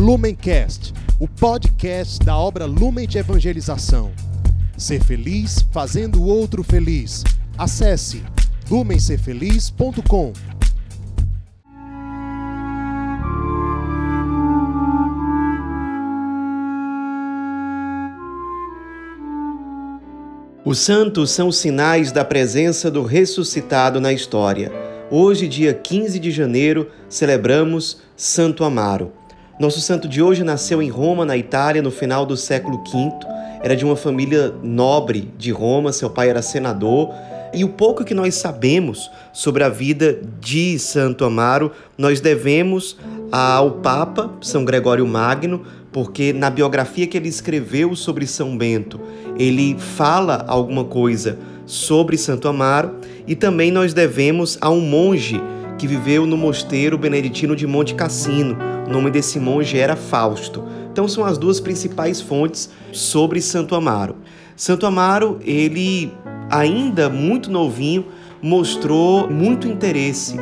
Lumencast, o podcast da obra Lumen de Evangelização. Ser feliz fazendo o outro feliz. Acesse lumencerfeliz.com. Os santos são sinais da presença do ressuscitado na história. Hoje, dia 15 de janeiro, celebramos Santo Amaro. Nosso santo de hoje nasceu em Roma, na Itália, no final do século V. Era de uma família nobre de Roma, seu pai era senador. E o pouco que nós sabemos sobre a vida de Santo Amaro, nós devemos ao Papa São Gregório Magno, porque na biografia que ele escreveu sobre São Bento, ele fala alguma coisa sobre Santo Amaro, e também nós devemos a um monge que viveu no mosteiro beneditino de Monte Cassino. O nome desse monge era Fausto. Então são as duas principais fontes sobre Santo Amaro. Santo Amaro, ele ainda muito novinho, mostrou muito interesse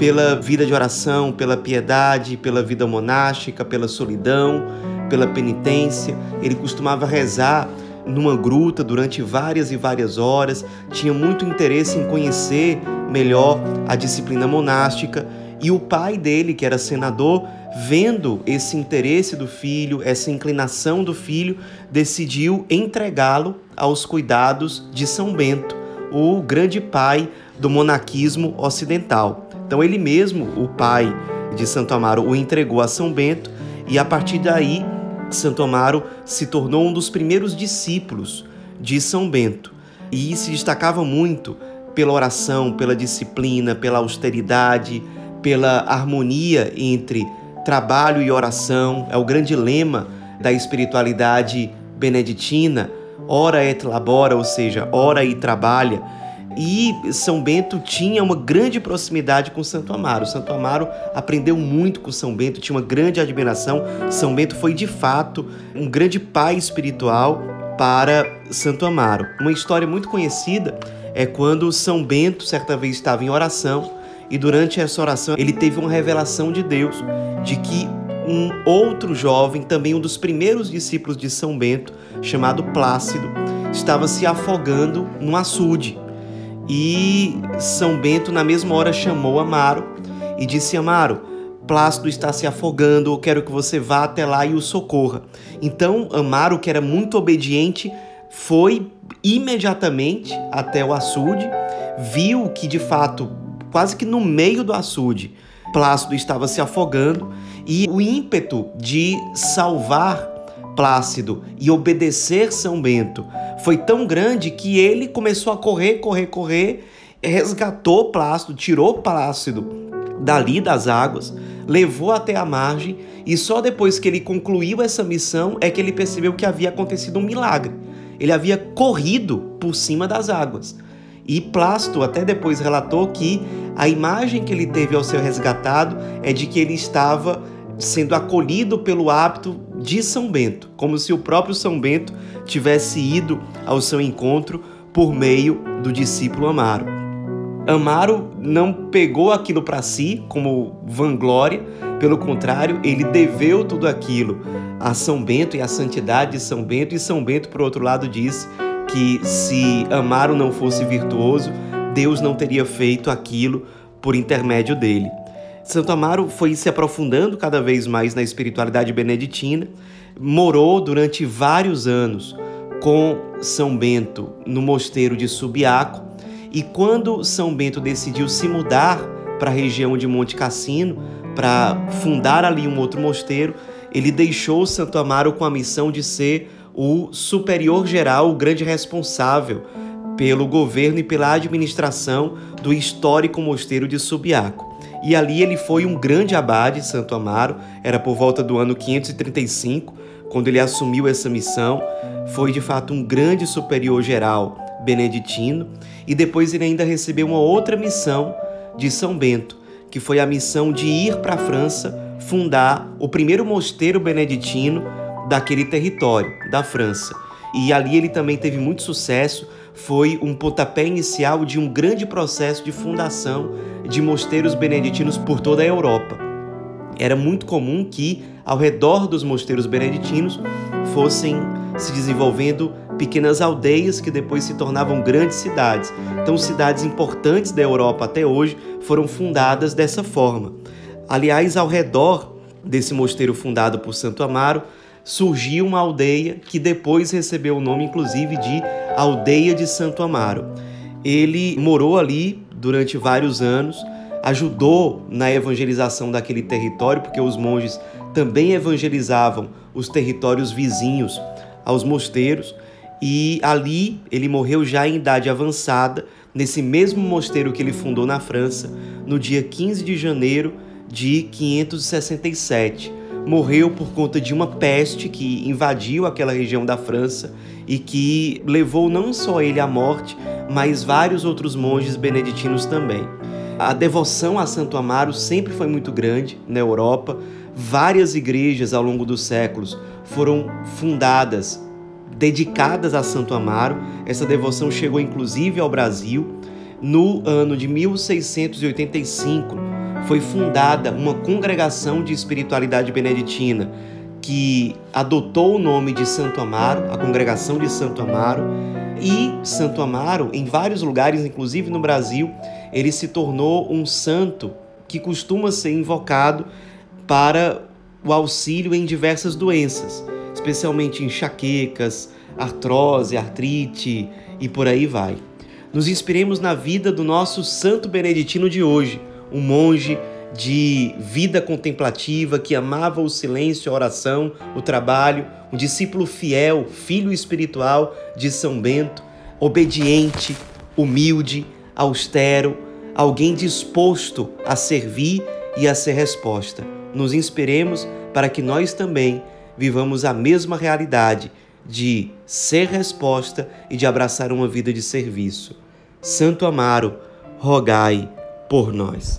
pela vida de oração, pela piedade, pela vida monástica, pela solidão, pela penitência. Ele costumava rezar numa gruta durante várias e várias horas, tinha muito interesse em conhecer melhor a disciplina monástica. E o pai dele, que era senador, vendo esse interesse do filho, essa inclinação do filho, decidiu entregá-lo aos cuidados de São Bento, o grande pai do monaquismo ocidental. Então ele mesmo, o pai de Santo Amaro, o entregou a São Bento e a partir daí Santo Amaro se tornou um dos primeiros discípulos de São Bento e se destacava muito pela oração, pela disciplina, pela austeridade, pela harmonia entre trabalho e oração. É o grande lema da espiritualidade beneditina, ora et labora, ou seja, ora e trabalha. E São Bento tinha uma grande proximidade com Santo Amaro. Santo Amaro aprendeu muito com São Bento, tinha uma grande admiração. São Bento foi de fato um grande pai espiritual para Santo Amaro. Uma história muito conhecida é quando São Bento certa vez estava em oração e durante essa oração ele teve uma revelação de Deus de que um outro jovem, também um dos primeiros discípulos de São Bento, chamado Plácido, estava se afogando num açude. E São Bento, na mesma hora, chamou Amaro e disse: Amaro, Plácido está se afogando, eu quero que você vá até lá e o socorra. Então, Amaro, que era muito obediente, foi imediatamente até o açude, viu que de fato, quase que no meio do açude, Plácido estava se afogando e o ímpeto de salvar Plácido e obedecer São Bento foi tão grande que ele começou a correr, correr, correr, resgatou Plácido, tirou Plácido dali das águas, levou até a margem e só depois que ele concluiu essa missão é que ele percebeu que havia acontecido um milagre. Ele havia corrido por cima das águas. E Plácido até depois relatou que a imagem que ele teve ao ser resgatado é de que ele estava sendo acolhido pelo hábito de São Bento, como se o próprio São Bento tivesse ido ao seu encontro por meio do discípulo Amaro. Amaro não pegou aquilo para si como vanglória, pelo contrário, ele deveu tudo aquilo a São Bento e à santidade de São Bento, e São Bento, por outro lado, disse que se Amaro não fosse virtuoso, Deus não teria feito aquilo por intermédio dele. Santo Amaro foi se aprofundando cada vez mais na espiritualidade beneditina, morou durante vários anos com São Bento no mosteiro de Subiaco, e quando São Bento decidiu se mudar para a região de Monte Cassino, para fundar ali um outro mosteiro, ele deixou Santo Amaro com a missão de ser o superior geral, o grande responsável pelo governo e pela administração do histórico mosteiro de Subiaco. E ali ele foi um grande abade, Santo Amaro, era por volta do ano 535, quando ele assumiu essa missão, foi de fato um grande superior geral beneditino, e depois ele ainda recebeu uma outra missão de São Bento, que foi a missão de ir para a França fundar o primeiro mosteiro beneditino daquele território, da França. E ali ele também teve muito sucesso, foi um pontapé inicial de um grande processo de fundação de mosteiros beneditinos por toda a Europa. era muito comum que ao redor dos mosteiros beneditinos fossem se desenvolvendo pequenas aldeias que depois se tornavam grandes cidades. Então, cidades importantes da Europa até hoje foram fundadas dessa forma. Aliás, ao redor desse mosteiro fundado por Santo Amaro, surgiu uma aldeia que depois recebeu o nome, inclusive, de Aldeia de Santo Amaro. Ele morou ali durante vários anos, ajudou na evangelização daquele território, porque os monges também evangelizavam os territórios vizinhos aos mosteiros, e ali ele morreu já em idade avançada, nesse mesmo mosteiro que ele fundou na França, no dia 15 de janeiro de 567. Morreu por conta de uma peste que invadiu aquela região da França e que levou não só ele à morte, mas vários outros monges beneditinos também. A devoção a Santo Amaro sempre foi muito grande na Europa. Várias igrejas ao longo dos séculos foram fundadas dedicadas a Santo Amaro. Essa devoção chegou inclusive ao Brasil. No ano de 1685 foi fundada uma congregação de espiritualidade beneditina que adotou o nome de Santo Amaro, a congregação de Santo Amaro, e Santo Amaro, em vários lugares, inclusive no Brasil, ele se tornou um santo que costuma ser invocado para o auxílio em diversas doenças, especialmente enxaquecas, artrose, artrite e por aí vai. Nos inspiremos na vida do nosso santo beneditino de hoje, um monge de vida contemplativa que amava o silêncio, a oração, o trabalho, um discípulo fiel, filho espiritual de São Bento, obediente, humilde, austero, alguém disposto a servir e a ser resposta. Nos inspiremos para que nós também vivamos a mesma realidade de ser resposta e de abraçar uma vida de serviço. Santo Amaro, rogai por nós.